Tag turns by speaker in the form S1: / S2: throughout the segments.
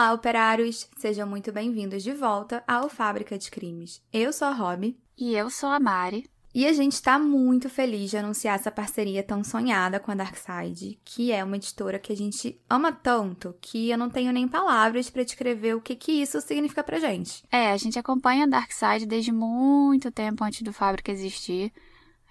S1: Olá, operários! Sejam muito bem-vindos de volta ao Fábrica de Crimes. Eu sou a Rob.
S2: E eu sou a Mari.
S1: E a gente está muito feliz de anunciar essa parceria tão sonhada com a Darkside, que é uma editora que a gente ama tanto que eu não tenho nem palavras para descrever o que, que isso significa pra gente.
S2: É, a gente acompanha a Darkside desde muito tempo antes do Fábrica existir.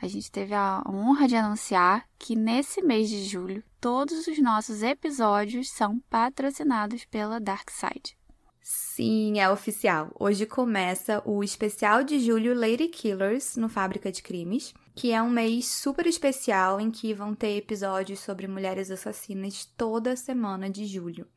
S2: A gente teve a honra de anunciar que nesse mês de julho todos os nossos episódios são patrocinados pela Darkside.
S1: Sim, é oficial. Hoje começa o especial de julho Lady Killers no Fábrica de Crimes, que é um mês super especial em que vão ter episódios sobre mulheres assassinas toda semana de julho.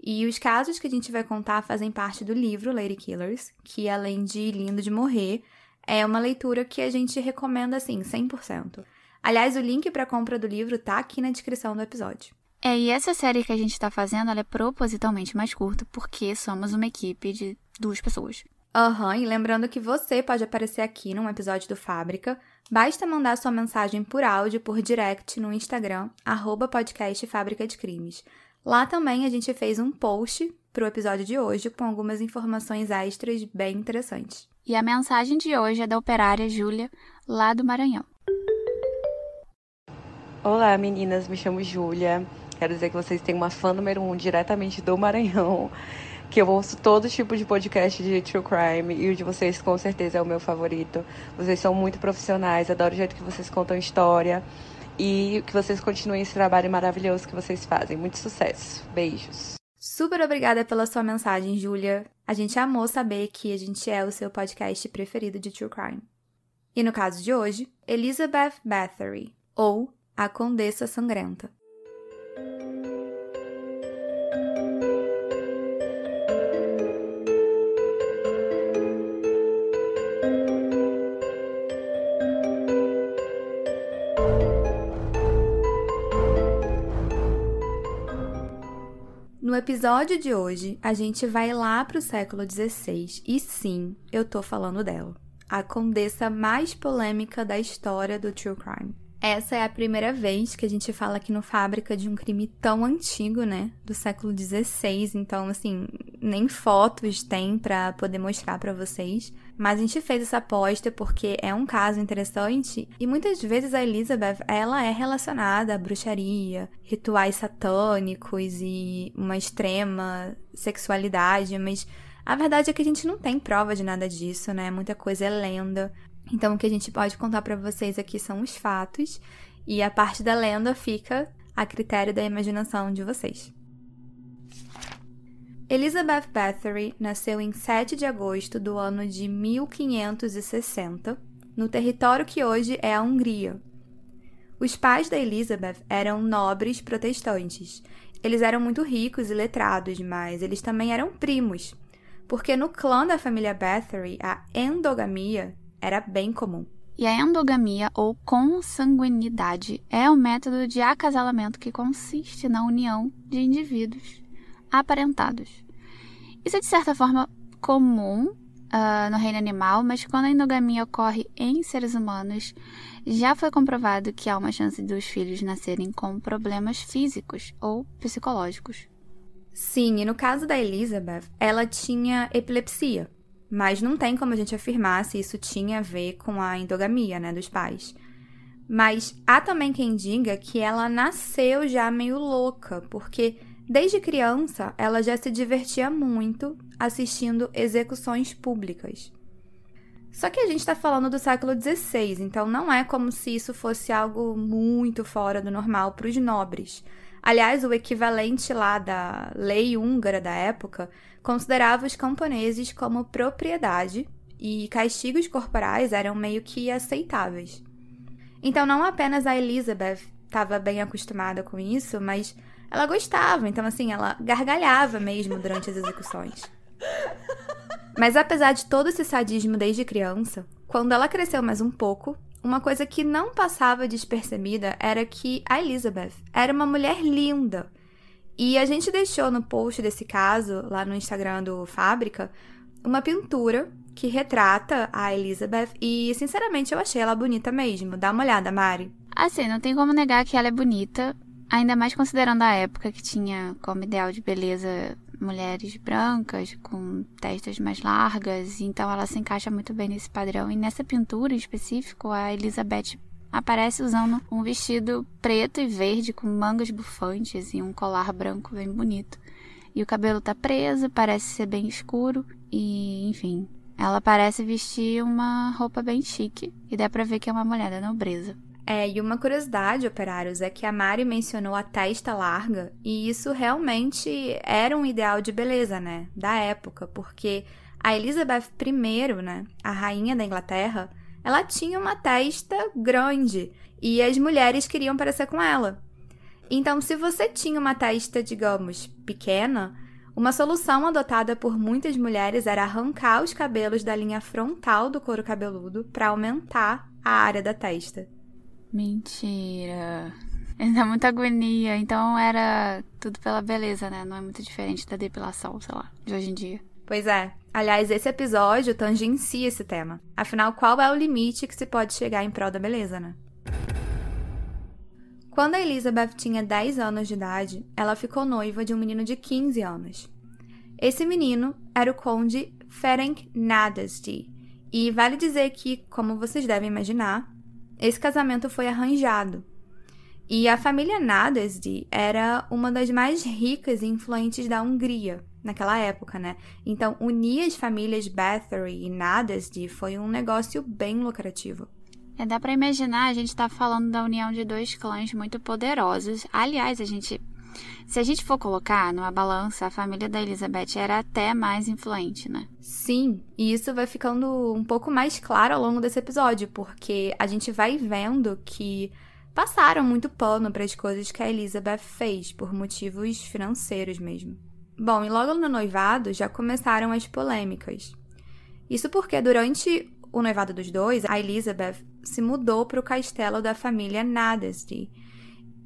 S1: E os casos que a gente vai contar fazem parte do livro Lady Killers, que além de lindo de morrer, é uma leitura que a gente recomenda assim, 100%. Aliás, o link para a compra do livro tá aqui na descrição do episódio.
S2: É, e essa série que a gente está fazendo, ela é propositalmente mais curta, porque somos uma equipe de duas pessoas.
S1: Aham, uhum, e lembrando que você pode aparecer aqui num episódio do Fábrica. Basta mandar sua mensagem por áudio, por direct no Instagram, arroba podcast Fábrica de Crimes. Lá também a gente fez um post pro episódio de hoje com algumas informações extras bem interessantes.
S2: E a mensagem de hoje é da operária Júlia, lá do Maranhão.
S3: Olá meninas, me chamo Júlia. Quero dizer que vocês têm uma fã número um diretamente do Maranhão. Que eu ouço todo tipo de podcast de true crime e o de vocês com certeza é o meu favorito. Vocês são muito profissionais, adoro o jeito que vocês contam história e que vocês continuem esse trabalho maravilhoso que vocês fazem. Muito sucesso. Beijos.
S1: Super obrigada pela sua mensagem, Júlia. A gente amou saber que a gente é o seu podcast preferido de true crime. E no caso de hoje, Elizabeth Bathory, ou A Condessa Sangrenta. Episódio de hoje, a gente vai lá para o século XVI e sim, eu tô falando dela, a condessa mais polêmica da história do true crime. Essa é a primeira vez que a gente fala aqui no Fábrica de um crime tão antigo, né? Do século XVI. Então, assim, nem fotos tem para poder mostrar para vocês. Mas a gente fez essa aposta porque é um caso interessante e muitas vezes a Elizabeth, ela é relacionada à bruxaria, rituais satânicos e uma extrema sexualidade, mas a verdade é que a gente não tem prova de nada disso, né? Muita coisa é lenda. Então, o que a gente pode contar para vocês aqui são os fatos e a parte da lenda fica a critério da imaginação de vocês. Elizabeth Bathory nasceu em 7 de agosto do ano de 1560, no território que hoje é a Hungria. Os pais da Elizabeth eram nobres protestantes. Eles eram muito ricos e letrados, mas eles também eram primos, porque no clã da família Bathory a endogamia era bem comum.
S2: E a endogamia ou consanguinidade é o um método de acasalamento que consiste na união de indivíduos aparentados. Isso é de certa forma comum uh, no reino animal, mas quando a endogamia ocorre em seres humanos, já foi comprovado que há uma chance dos filhos nascerem com problemas físicos ou psicológicos.
S1: Sim, e no caso da Elizabeth, ela tinha epilepsia, mas não tem como a gente afirmar se isso tinha a ver com a endogamia, né, dos pais. Mas há também quem diga que ela nasceu já meio louca, porque desde criança ela já se divertia muito assistindo execuções públicas. Só que a gente está falando do século XVI, então não é como se isso fosse algo muito fora do normal para os nobres. Aliás, o equivalente lá da lei húngara da época considerava os camponeses como propriedade e castigos corporais eram meio que aceitáveis. Então, não apenas a Elizabeth estava bem acostumada com isso, mas ela gostava, então, assim, ela gargalhava mesmo durante as execuções. Mas apesar de todo esse sadismo desde criança, quando ela cresceu mais um pouco, uma coisa que não passava despercebida era que a Elizabeth era uma mulher linda. E a gente deixou no post desse caso, lá no Instagram do Fábrica, uma pintura que retrata a Elizabeth e, sinceramente, eu achei ela bonita mesmo. Dá uma olhada, Mari.
S2: Assim, não tem como negar que ela é bonita, ainda mais considerando a época que tinha como ideal de beleza mulheres brancas com testas mais largas, então ela se encaixa muito bem nesse padrão. E nessa pintura em específico, a Elizabeth aparece usando um vestido preto e verde com mangas bufantes e um colar branco bem bonito. E o cabelo tá preso, parece ser bem escuro e, enfim, ela parece vestir uma roupa bem chique e dá pra ver que é uma mulher da nobreza.
S1: É, e uma curiosidade, operários, é que a Mari mencionou a testa larga, e isso realmente era um ideal de beleza, né? Da época, porque a Elizabeth I, né? A rainha da Inglaterra, ela tinha uma testa grande e as mulheres queriam parecer com ela. Então, se você tinha uma testa, digamos, pequena, uma solução adotada por muitas mulheres era arrancar os cabelos da linha frontal do couro cabeludo para aumentar a área da testa.
S2: Mentira. Dá muita agonia. Então era tudo pela beleza, né? Não é muito diferente da depilação, sei lá, de hoje em dia.
S1: Pois é. Aliás, esse episódio tangencia esse tema. Afinal, qual é o limite que se pode chegar em prol da beleza, né? Quando a Elizabeth tinha 10 anos de idade, ela ficou noiva de um menino de 15 anos. Esse menino era o conde Ferenc Nadasdy, e vale dizer que, como vocês devem imaginar, esse casamento foi arranjado. E a família Nadasdy era uma das mais ricas e influentes da Hungria naquela época, né? Então, unir as famílias Bathory e Nadasdy foi um negócio bem lucrativo.
S2: É, dá para imaginar, a gente tá falando da união de dois clãs muito poderosos. Aliás, a gente se a gente for colocar numa balança, a família da Elizabeth era até mais influente, né?
S1: Sim, e isso vai ficando um pouco mais claro ao longo desse episódio, porque a gente vai vendo que passaram muito pano para as coisas que a Elizabeth fez, por motivos financeiros mesmo. Bom, e logo no noivado já começaram as polêmicas. Isso porque durante o noivado dos dois, a Elizabeth se mudou para o castelo da família Nadesdy.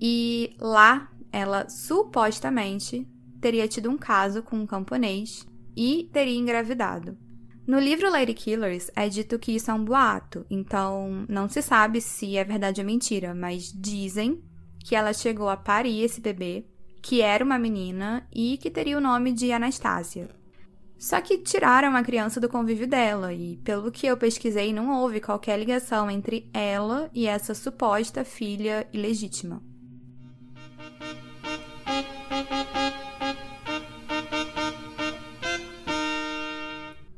S1: E lá ela supostamente teria tido um caso com um camponês e teria engravidado. No livro Lady Killers é dito que isso é um boato, então não se sabe se é verdade ou mentira, mas dizem que ela chegou a parir esse bebê, que era uma menina e que teria o nome de Anastácia. Só que tiraram a criança do convívio dela, e pelo que eu pesquisei, não houve qualquer ligação entre ela e essa suposta filha ilegítima.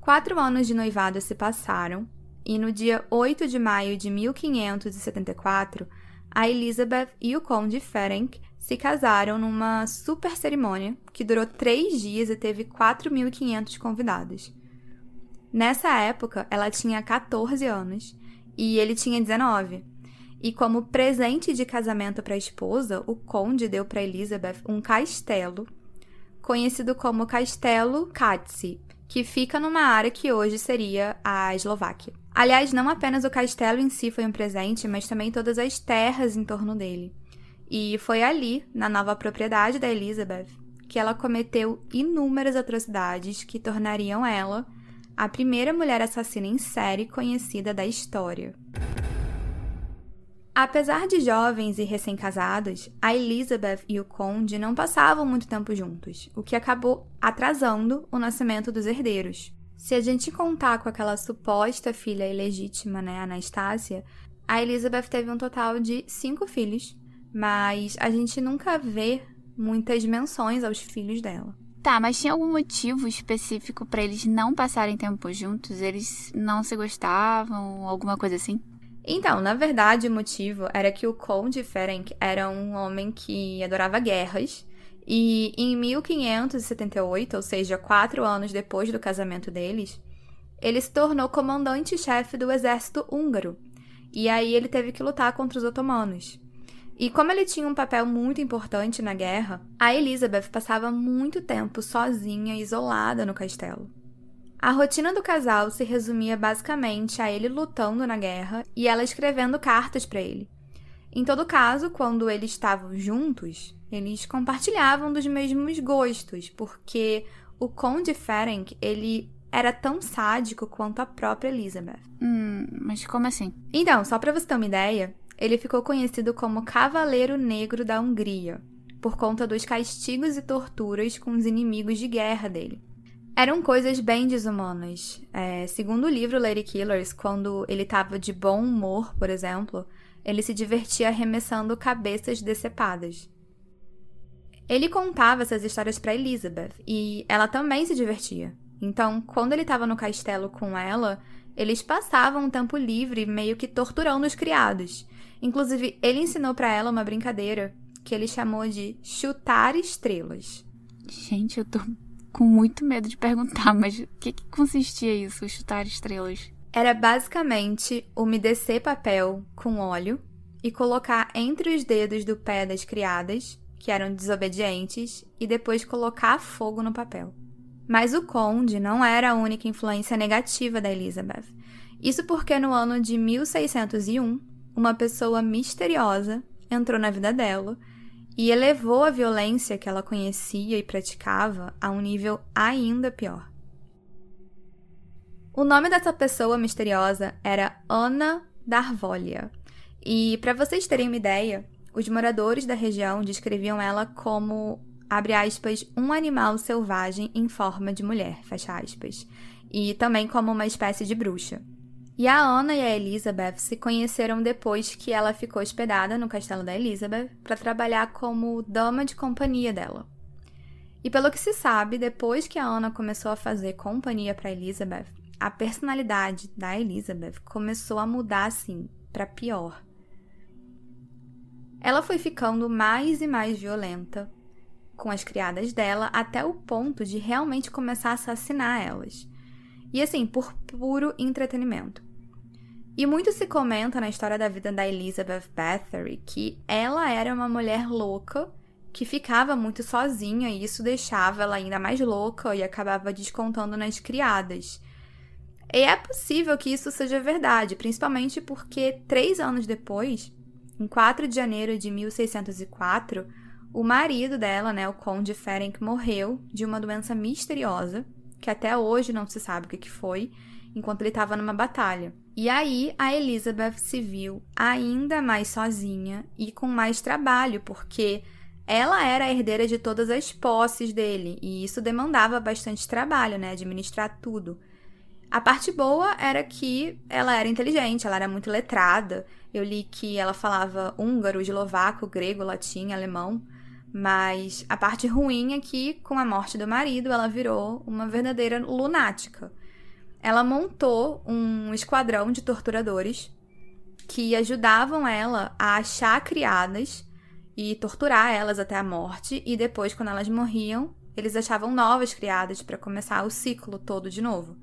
S1: Quatro anos de noivado se passaram, e no dia 8 de maio de 1574, a Elizabeth e o conde Ferenc se casaram numa super cerimônia que durou três dias e teve 4.500 convidados. Nessa época, ela tinha 14 anos e ele tinha 19. E como presente de casamento para a esposa, o conde deu para Elizabeth um castelo, conhecido como Castelo Katsi, que fica numa área que hoje seria a Eslováquia. Aliás, não apenas o castelo em si foi um presente, mas também todas as terras em torno dele. E foi ali, na nova propriedade da Elizabeth, que ela cometeu inúmeras atrocidades que tornariam ela a primeira mulher assassina em série conhecida da história. Apesar de jovens e recém-casados, a Elizabeth e o conde não passavam muito tempo juntos, o que acabou atrasando o nascimento dos herdeiros. Se a gente contar com aquela suposta filha ilegítima, né, Anastácia, a Elizabeth teve um total de cinco filhos, mas a gente nunca vê muitas menções aos filhos dela.
S2: Tá, mas tinha algum motivo específico para eles não passarem tempo juntos? Eles não se gostavam, alguma coisa assim?
S1: Então, na verdade, o motivo era que o Conde Ferenc era um homem que adorava guerras. E em 1578, ou seja, quatro anos depois do casamento deles, ele se tornou comandante-chefe do exército húngaro. E aí ele teve que lutar contra os otomanos. E como ele tinha um papel muito importante na guerra, a Elizabeth passava muito tempo sozinha, isolada no castelo. A rotina do casal se resumia basicamente a ele lutando na guerra e ela escrevendo cartas para ele. Em todo caso, quando eles estavam juntos, eles compartilhavam dos mesmos gostos, porque o Conde Ferenc, ele era tão sádico quanto a própria Elizabeth.
S2: Hum, mas como assim?
S1: Então, só para você ter uma ideia, ele ficou conhecido como Cavaleiro Negro da Hungria, por conta dos castigos e torturas com os inimigos de guerra dele. Eram coisas bem desumanas. É, segundo o livro Lady Killers, quando ele estava de bom humor, por exemplo, ele se divertia arremessando cabeças decepadas. Ele contava essas histórias para Elizabeth e ela também se divertia. Então, quando ele estava no castelo com ela, eles passavam um tempo livre meio que torturando os criados. Inclusive, ele ensinou para ela uma brincadeira que ele chamou de chutar estrelas.
S2: Gente, eu tô com muito medo de perguntar, mas o que, que consistia isso, chutar estrelas?
S1: Era basicamente umedecer papel com óleo e colocar entre os dedos do pé das criadas, que eram desobedientes, e depois colocar fogo no papel. Mas o conde não era a única influência negativa da Elizabeth. Isso porque no ano de 1601, uma pessoa misteriosa entrou na vida dela e elevou a violência que ela conhecia e praticava a um nível ainda pior. O nome dessa pessoa misteriosa era Ana Darvolia. E para vocês terem uma ideia, os moradores da região descreviam ela como, abre aspas, um animal selvagem em forma de mulher, fecha aspas, e também como uma espécie de bruxa. E a Ana e a Elizabeth se conheceram depois que ela ficou hospedada no castelo da Elizabeth para trabalhar como dama de companhia dela. E pelo que se sabe, depois que a Ana começou a fazer companhia para Elizabeth, a personalidade da Elizabeth começou a mudar assim para pior. Ela foi ficando mais e mais violenta com as criadas dela até o ponto de realmente começar a assassinar elas. E assim, por puro entretenimento. E muito se comenta na história da vida da Elizabeth Bathory que ela era uma mulher louca que ficava muito sozinha e isso deixava ela ainda mais louca e acabava descontando nas criadas. E é possível que isso seja verdade, principalmente porque três anos depois, em 4 de janeiro de 1604, o marido dela, né, o Conde Ferenc, morreu de uma doença misteriosa que até hoje não se sabe o que, foi, enquanto ele estava numa batalha. E aí a Elizabeth se viu ainda mais sozinha e com mais trabalho, porque ela era a herdeira de todas as posses dele, e isso demandava bastante trabalho, né? Administrar tudo. A parte boa era que ela era inteligente, ela era muito letrada. Eu li que ela falava húngaro, eslovaco, grego, latim, alemão. Mas a parte ruim é que, com a morte do marido, ela virou uma verdadeira lunática. Ela montou um esquadrão de torturadores que ajudavam ela a achar criadas e torturar elas até a morte, e depois, quando elas morriam, eles achavam novas criadas para começar o ciclo todo de novo.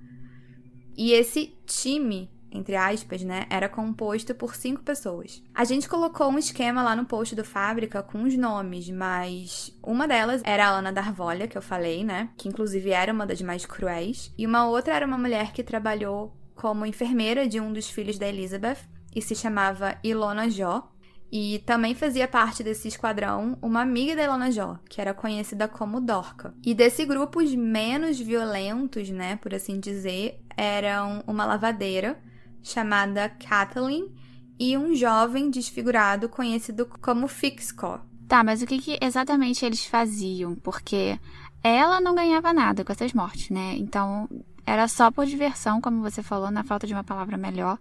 S1: E esse time entre aspas, né, era composto por cinco pessoas. A gente colocou um esquema lá no post do Fábrica com os nomes, mas uma delas era a Ana Darvolha, que eu falei, né, que inclusive era uma das mais cruéis, e uma outra era uma mulher que trabalhou como enfermeira de um dos filhos da Elizabeth e se chamava Ilona Jó. E também fazia parte desse esquadrão uma amiga da Ilona Jó, que era conhecida como Dorca. E desse grupo, os menos violentos, né, por assim dizer, eram uma lavadeira, chamada Kathleen e um jovem desfigurado conhecido como Fixco.
S2: Tá, mas o que, que exatamente eles faziam? Porque ela não ganhava nada com essas mortes, né? Então era só por diversão, como você falou, na falta de uma palavra melhor.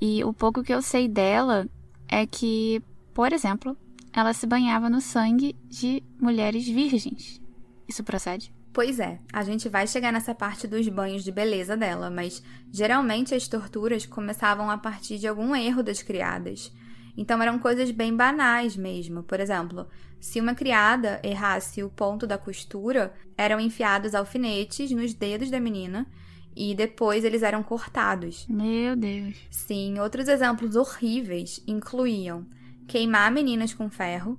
S2: E o pouco que eu sei dela é que, por exemplo, ela se banhava no sangue de mulheres virgens. Isso procede?
S1: Pois é, a gente vai chegar nessa parte dos banhos de beleza dela, mas geralmente as torturas começavam a partir de algum erro das criadas. Então eram coisas bem banais mesmo. Por exemplo, se uma criada errasse o ponto da costura, eram enfiados alfinetes nos dedos da menina e depois eles eram cortados.
S2: Meu Deus.
S1: Sim, outros exemplos horríveis incluíam queimar meninas com ferro,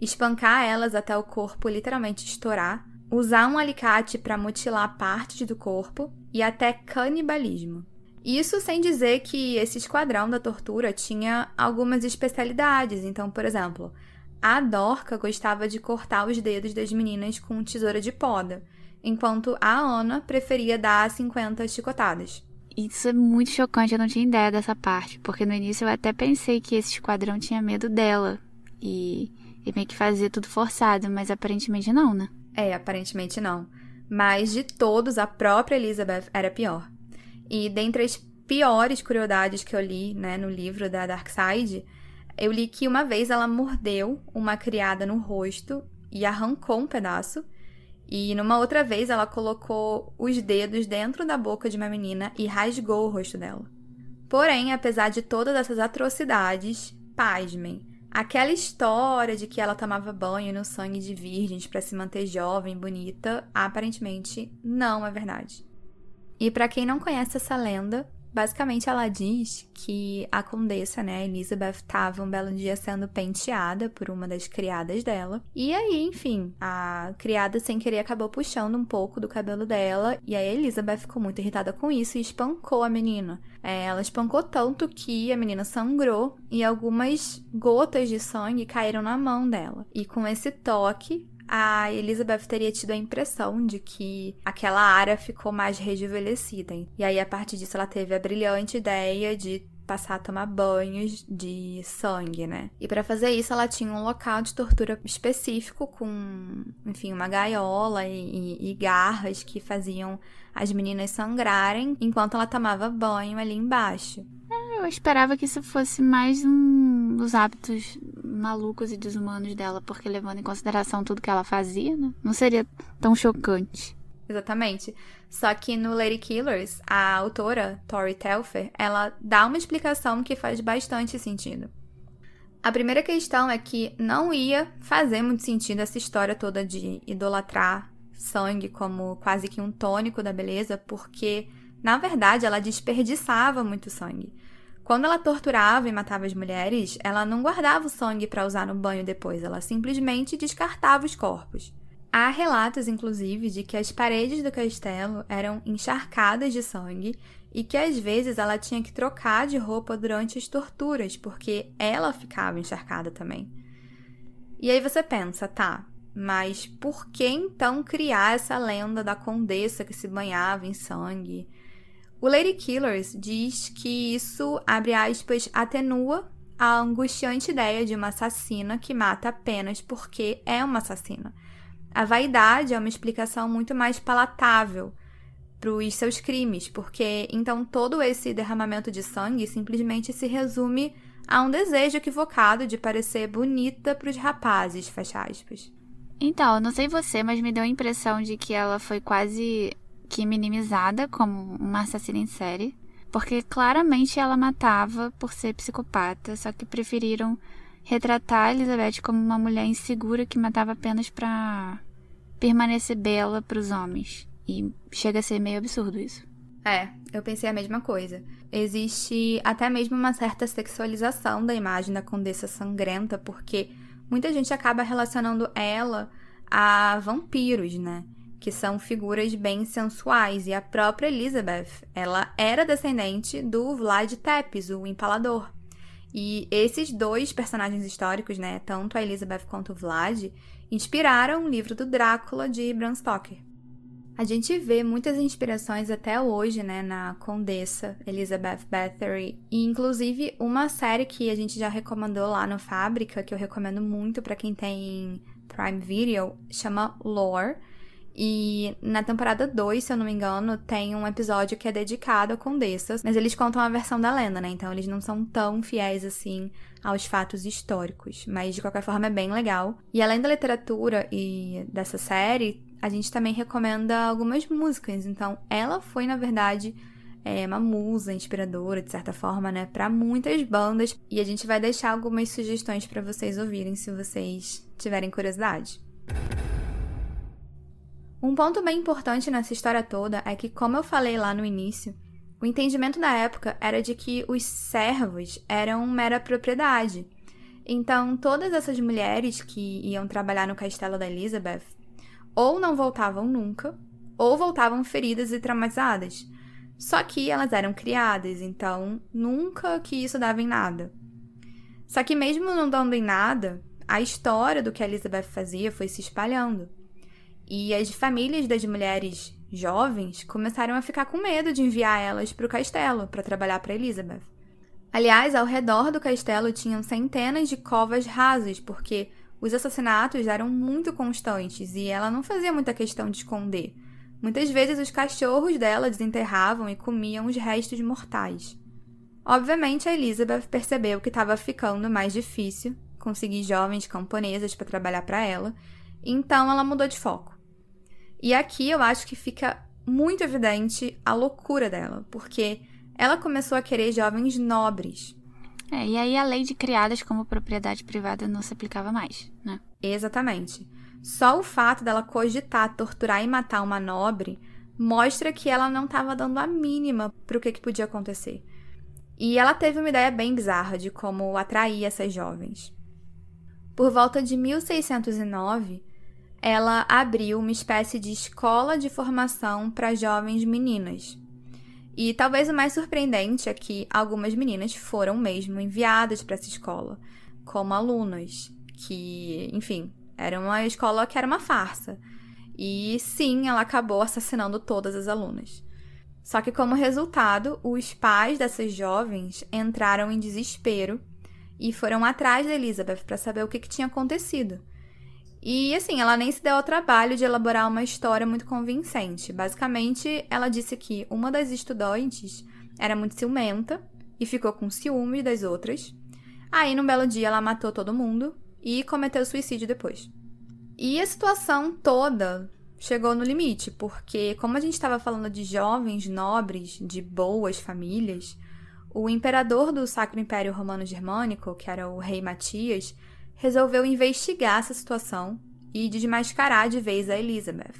S1: espancar elas até o corpo literalmente estourar usar um alicate para mutilar partes do corpo e até canibalismo. Isso sem dizer que esse esquadrão da tortura tinha algumas especialidades. Então, por exemplo, a Dorca gostava de cortar os dedos das meninas com tesoura de poda, enquanto a Ana preferia dar 50 chicotadas.
S2: Isso é muito chocante, eu não tinha ideia dessa parte, porque no início eu até pensei que esse esquadrão tinha medo dela. E E meio que fazia tudo forçado, mas aparentemente não, né?
S1: É, aparentemente não. Mas de todos, a própria Elizabeth era pior. E dentre as piores crueldades que eu li, né, no livro da Dark Side, eu li que uma vez ela mordeu uma criada no rosto e arrancou um pedaço. E numa outra vez ela colocou os dedos dentro da boca de uma menina e rasgou o rosto dela. Porém, apesar de todas essas atrocidades, pasmem, aquela história de que ela tomava banho no sangue de virgens para se manter jovem, bonita, aparentemente não é verdade. E para quem não conhece essa lenda, Basicamente, ela diz que a condessa, né, Elizabeth, estava um belo dia sendo penteada por uma das criadas dela. E aí, enfim, a criada sem querer acabou puxando um pouco do cabelo dela. E aí, Elizabeth ficou muito irritada com isso e espancou a menina. É, ela espancou tanto que a menina sangrou e algumas gotas de sangue caíram na mão dela. E com esse toque, a Elizabeth teria tido a impressão de que aquela área ficou mais rejuvenescida. E aí, a partir disso, ela teve a brilhante ideia de passar a tomar banhos de sangue, né? E para fazer isso, ela tinha um local de tortura específico com, enfim, uma gaiola e, e, e garras que faziam as meninas sangrarem enquanto ela tomava banho ali embaixo.
S2: É, eu esperava que isso fosse mais um dos hábitos malucos e desumanos dela, porque levando em consideração tudo que ela fazia, né? Não seria tão chocante.
S1: Exatamente. Só que no Lady Killers, a autora, Tori Telfer, ela dá uma explicação que faz bastante sentido. A primeira questão é que não ia fazer muito sentido essa história toda de idolatrar sangue como quase que um tônico da beleza, porque, na verdade, ela desperdiçava muito sangue. Quando ela torturava e matava as mulheres, ela não guardava o sangue para usar no banho depois, ela simplesmente descartava os corpos. Há relatos, inclusive, de que as paredes do castelo eram encharcadas de sangue e que às vezes ela tinha que trocar de roupa durante as torturas, porque ela ficava encharcada também. E aí você pensa, tá, mas por que então criar essa lenda da condessa que se banhava em sangue? O Lady Killers diz que isso, abre aspas, atenua a angustiante ideia de uma assassina que mata apenas porque é uma assassina. A vaidade é uma explicação muito mais palatável para os seus crimes, porque então todo esse derramamento de sangue simplesmente se resume a um desejo equivocado de parecer bonita para os rapazes, fecha aspas.
S2: Então, não sei você, mas me deu a impressão de que ela foi quase que minimizada como uma assassina em série, porque claramente ela matava por ser psicopata, só que preferiram retratar Elizabeth como uma mulher insegura que matava apenas para permanecer bela para os homens. E chega a ser meio absurdo isso.
S1: É, eu pensei a mesma coisa. Existe até mesmo uma certa sexualização da imagem da condessa sangrenta, porque muita gente acaba relacionando ela a vampiros, né? Que são figuras bem sensuais, e a própria Elizabeth, ela era descendente do Vlad Tepes, o empalador. E esses dois personagens históricos, né, tanto a Elizabeth quanto o Vlad, inspiraram o livro do Drácula de Bram Stoker. A gente vê muitas inspirações até hoje, né, na condessa Elizabeth Bathory, e inclusive uma série que a gente já recomendou lá no Fábrica, que eu recomendo muito para quem tem Prime Video, chama Lore e na temporada 2, se eu não me engano, tem um episódio que é dedicado a condessas, mas eles contam a versão da lenda, né? Então eles não são tão fiéis assim aos fatos históricos, mas de qualquer forma é bem legal. E além da literatura e dessa série, a gente também recomenda algumas músicas. Então ela foi, na verdade, é uma musa inspiradora, de certa forma, né, para muitas bandas. E a gente vai deixar algumas sugestões para vocês ouvirem se vocês tiverem curiosidade. Um ponto bem importante nessa história toda é que, como eu falei lá no início, o entendimento da época era de que os servos eram mera propriedade. Então, todas essas mulheres que iam trabalhar no castelo da Elizabeth ou não voltavam nunca, ou voltavam feridas e traumatizadas. Só que elas eram criadas, então nunca que isso dava em nada. Só que mesmo não dando em nada, a história do que a Elizabeth fazia foi se espalhando. E as famílias das mulheres jovens começaram a ficar com medo de enviar elas para o castelo para trabalhar para Elizabeth. Aliás, ao redor do castelo tinham centenas de covas rasas, porque os assassinatos eram muito constantes e ela não fazia muita questão de esconder. Muitas vezes os cachorros dela desenterravam e comiam os restos mortais. Obviamente, a Elizabeth percebeu que estava ficando mais difícil conseguir jovens camponesas para trabalhar para ela, então ela mudou de foco. E aqui eu acho que fica muito evidente a loucura dela, porque ela começou a querer jovens nobres.
S2: É, e aí a lei de criadas como propriedade privada não se aplicava mais, né?
S1: Exatamente. Só o fato dela cogitar torturar e matar uma nobre mostra que ela não estava dando a mínima para o que, que podia acontecer. E ela teve uma ideia bem bizarra de como atrair essas jovens. Por volta de 1609, ela abriu uma espécie de escola de formação para jovens meninas. E talvez o mais surpreendente é que algumas meninas foram mesmo enviadas para essa escola como alunas, que, enfim, era uma escola que era uma farsa. E sim, ela acabou assassinando todas as alunas. Só que, como resultado, os pais dessas jovens entraram em desespero e foram atrás de Elizabeth para saber o que, que tinha acontecido. E assim, ela nem se deu ao trabalho de elaborar uma história muito convincente. Basicamente, ela disse que uma das estudantes era muito ciumenta e ficou com ciúme das outras. Aí, num belo dia, ela matou todo mundo e cometeu suicídio depois. E a situação toda chegou no limite, porque, como a gente estava falando de jovens nobres, de boas famílias, o imperador do Sacro Império Romano Germânico, que era o rei Matias, resolveu investigar essa situação e desmascarar de vez a Elizabeth.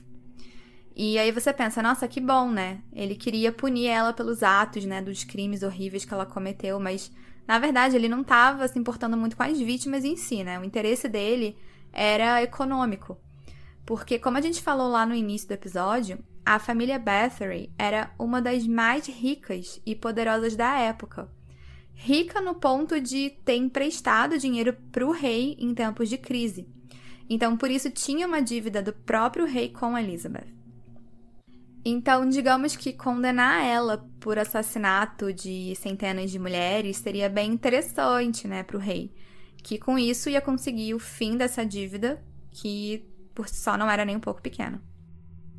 S1: E aí você pensa, nossa, que bom, né? Ele queria punir ela pelos atos, né, dos crimes horríveis que ela cometeu, mas na verdade ele não estava se importando muito com as vítimas em si, né? O interesse dele era econômico. Porque como a gente falou lá no início do episódio, a família Bathory era uma das mais ricas e poderosas da época rica no ponto de ter emprestado dinheiro para o rei em tempos de crise. Então, por isso, tinha uma dívida do próprio rei com Elizabeth. Então, digamos que condenar ela por assassinato de centenas de mulheres seria bem interessante, né, para o rei, que com isso ia conseguir o fim dessa dívida, que por si só não era nem um pouco pequena.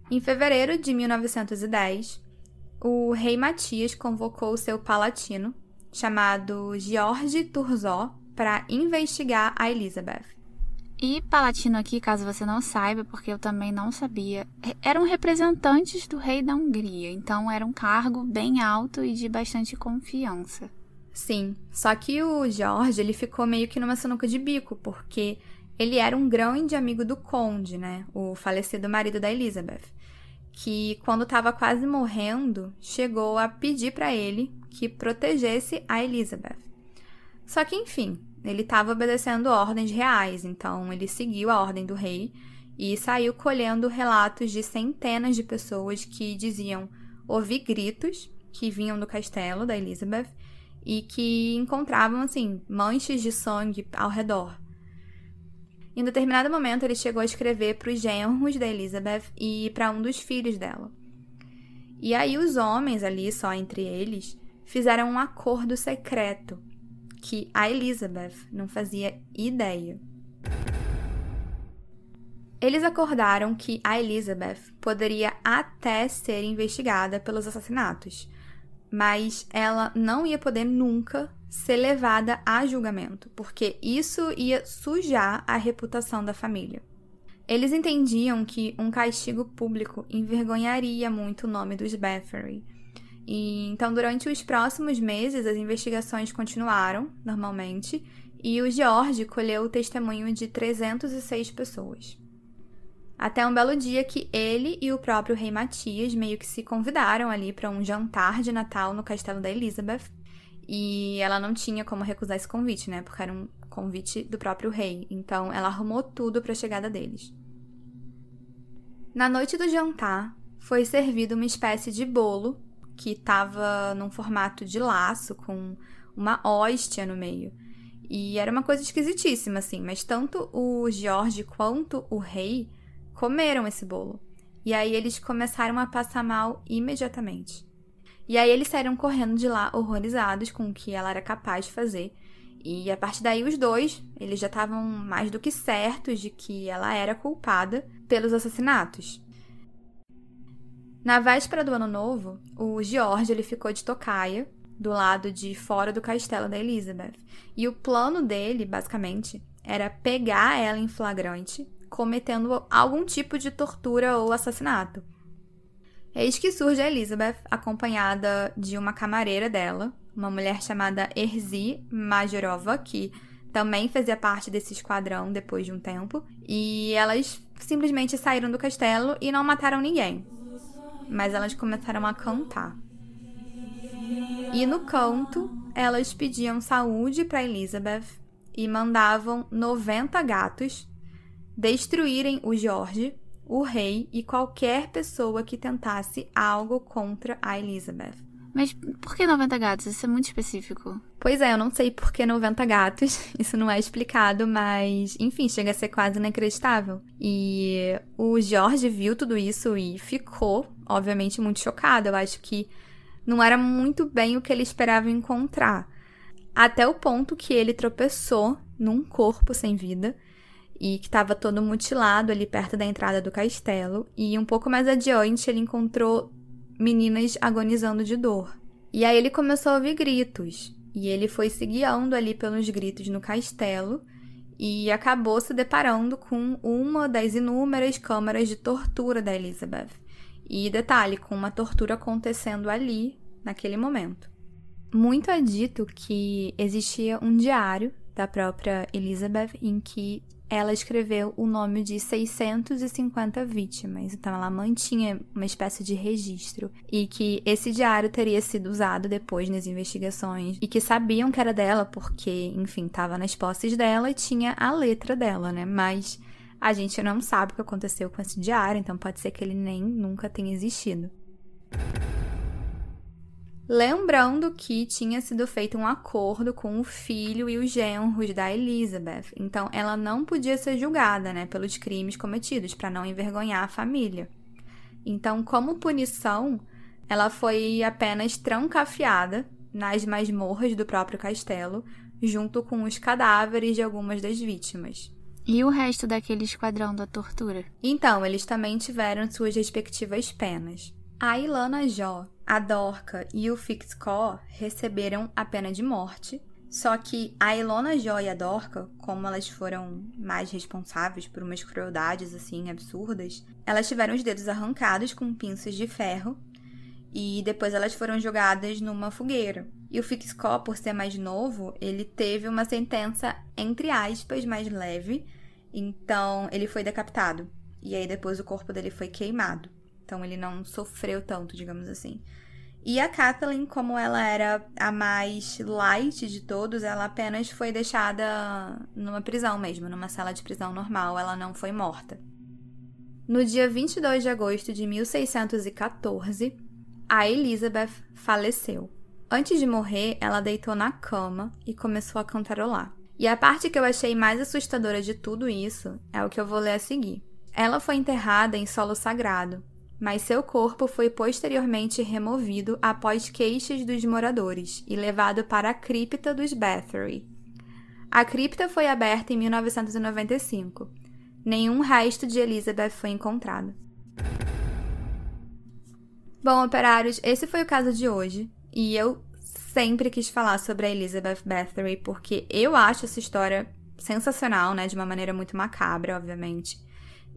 S1: Em fevereiro de 1910, o rei Matias convocou o seu palatino, chamado George Turzó para investigar a Elizabeth.
S2: E Palatino aqui, caso você não saiba, porque eu também não sabia, eram representantes do rei da Hungria, então era um cargo bem alto e de bastante confiança.
S1: Sim, só que o George ele ficou meio que numa sinuca de bico, porque ele era um grande amigo do conde, né, o falecido marido da Elizabeth que, quando estava quase morrendo, chegou a pedir para ele que protegesse a Elizabeth. Só que, enfim, ele estava obedecendo ordens reais, então ele seguiu a ordem do rei e saiu colhendo relatos de centenas de pessoas que diziam ouvir gritos que vinham do castelo da Elizabeth e que encontravam assim manchas de sangue ao redor. Em determinado momento, ele chegou a escrever para os genros da Elizabeth e para um dos filhos dela. E aí, os homens ali, só entre eles, fizeram um acordo secreto que a Elizabeth não fazia ideia. Eles acordaram que a Elizabeth poderia até ser investigada pelos assassinatos, mas ela não ia poder nunca ser levada a julgamento, porque isso ia sujar a reputação da família. Eles entendiam que um castigo público envergonharia muito o nome dos Bathory. E então, durante os próximos meses, as investigações continuaram normalmente e o George colheu o testemunho de 306 pessoas. Até um belo dia que ele e o próprio rei Matias meio que se convidaram ali para um jantar de Natal no castelo da Elizabeth e ela não tinha como recusar esse convite, né? Porque era um convite do próprio rei. Então ela arrumou tudo para a chegada deles. Na noite do jantar, foi servido uma espécie de bolo que estava num formato de laço com uma hóstia no meio. E era uma coisa esquisitíssima, assim, mas tanto o George quanto o rei comeram esse bolo. E aí eles começaram a passar mal imediatamente. E aí eles saíram correndo de lá horrorizados com o que ela era capaz de fazer. E a partir daí os dois, eles já estavam mais do que certos de que ela era culpada pelos assassinatos. Na véspera do ano novo, o George ele ficou de tocaia do lado de fora do castelo da Elizabeth. E o plano dele, basicamente, era pegar ela em flagrante, cometendo algum tipo de tortura ou assassinato. Eis que surge a Elizabeth, acompanhada de uma camareira dela, uma mulher chamada Erzi Majorova, que também fazia parte desse esquadrão depois de um tempo, e elas simplesmente saíram do castelo e não mataram ninguém. Mas elas começaram a cantar. E no canto, elas pediam saúde para Elizabeth e mandavam 90 gatos destruírem o George, o rei e qualquer pessoa que tentasse algo contra a Elizabeth.
S2: Mas por que 90 gatos? Isso é muito específico.
S1: Pois é, eu não sei por que 90 gatos, isso não é explicado, mas enfim, chega a ser quase inacreditável. E o George viu tudo isso e ficou, obviamente, muito chocado. Eu acho que não era muito bem o que ele esperava encontrar. Até o ponto que ele tropeçou num corpo sem vida e que estava todo mutilado ali perto da entrada do castelo. E um pouco mais adiante ele encontrou meninas agonizando de dor. E aí ele começou a ouvir gritos. E ele foi se guiando ali pelos gritos no castelo e acabou se deparando com uma das inúmeras câmaras de tortura da Elizabeth. E detalhe, com uma tortura acontecendo ali, naquele momento. Muito é dito que existia um diário da própria Elizabeth em que ela escreveu o nome de 650 vítimas. Então ela mantinha uma espécie de registro e que esse diário teria sido usado depois nas investigações e que sabiam que era dela porque, enfim, estava nas posses dela e tinha a letra dela, né? Mas a gente não sabe o que aconteceu com esse diário, então pode ser que ele nem nunca tenha existido. Lembrando que tinha sido feito um acordo com o filho e os genros da Elizabeth, então ela não podia ser julgada, né, pelos crimes cometidos para não envergonhar a família. Então, como punição, ela foi apenas trancafiada nas masmorras do próprio castelo, junto com os cadáveres de algumas das vítimas.
S2: E o resto daquele esquadrão da tortura?
S1: Então, eles também tiveram suas respectivas penas. A Ilana Jó, a Dorca e o Fixcó receberam a pena de morte, só que a Ilona Jó e a Dorca, como elas foram mais responsáveis por umas crueldades assim absurdas, elas tiveram os dedos arrancados com pinças de ferro e depois elas foram jogadas numa fogueira. E o Fixcó, por ser mais novo, ele teve uma sentença entre aspas mais leve, então ele foi decapitado. E aí depois o corpo dele foi queimado. Então ele não sofreu tanto, digamos assim. E a Kathleen, como ela era a mais light de todos, ela apenas foi deixada numa prisão mesmo, numa sala de prisão normal, ela não foi morta. No dia 22 de agosto de 1614, a Elizabeth faleceu. Antes de morrer, ela deitou na cama e começou a cantarolar. E a parte que eu achei mais assustadora de tudo isso é o que eu vou ler a seguir. Ela foi enterrada em solo sagrado, mas seu corpo foi posteriormente removido após queixas dos moradores e levado para a cripta dos Bathory. A cripta foi aberta em 1995. Nenhum resto de Elizabeth foi encontrado. Bom, operários, esse foi o caso de hoje, e eu sempre quis falar sobre a Elizabeth Bathory porque eu acho essa história sensacional, né, de uma maneira muito macabra, obviamente.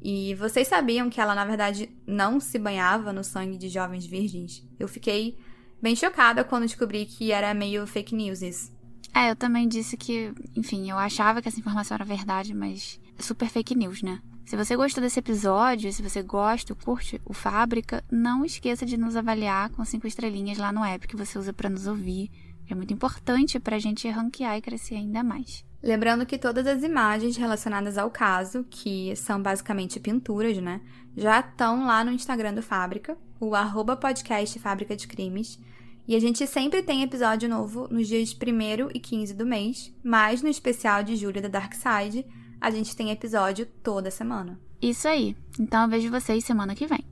S1: E vocês sabiam que ela, na verdade, não se banhava no sangue de jovens virgens? Eu fiquei bem chocada quando descobri que era meio fake news isso.
S2: É, eu também disse que, enfim, eu achava que essa informação era verdade, mas super fake news, né? Se você gostou desse episódio, se você gosta, curte o Fábrica, não esqueça de nos avaliar com cinco estrelinhas lá no app que você usa para nos ouvir. É muito importante para a gente ranquear e crescer ainda mais.
S1: Lembrando que todas as imagens relacionadas ao caso, que são basicamente pinturas, né, já estão lá no Instagram do Fábrica, o arroba podcast Fábrica de Crimes. E a gente sempre tem episódio novo nos dias 1 e 15 do mês, mas no especial de julho da Dark Side, a gente tem episódio toda semana.
S2: Isso aí. Então eu vejo vocês semana que vem.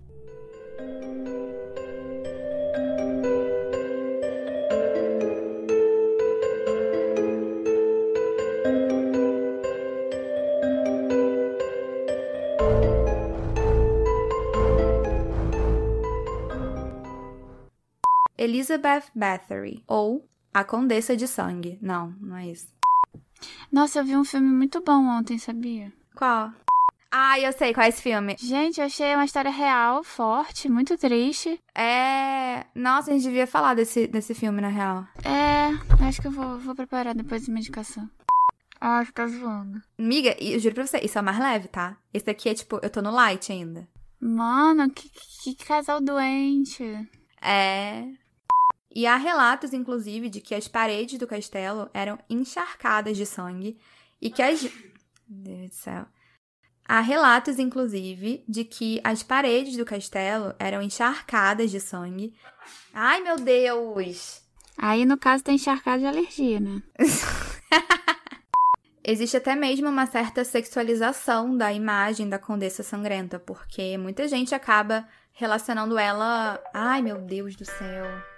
S1: Elizabeth Bathory, ou A Condessa de Sangue. Não, não é isso.
S2: Nossa, eu vi um filme muito bom ontem, sabia?
S1: Qual? Ah, eu sei qual é esse filme.
S2: Gente, eu achei uma história real, forte, muito triste.
S1: É. Nossa, a gente devia falar desse, desse filme, na real.
S2: É, acho que eu vou, vou preparar depois uma indicação. Ah, você tá zoando.
S1: Miga, eu juro pra você, isso é o mais leve, tá? Esse daqui é tipo, eu tô no light ainda.
S2: Mano, que, que casal doente.
S1: É. E há relatos, inclusive, de que as paredes do castelo eram encharcadas de sangue e que as. Meu Deus do céu. Há relatos, inclusive, de que as paredes do castelo eram encharcadas de sangue. Ai, meu Deus!
S2: Aí, no caso, tá encharcado de alergia, né?
S1: Existe até mesmo uma certa sexualização da imagem da Condessa Sangrenta, porque muita gente acaba relacionando ela. Ai, meu Deus do céu!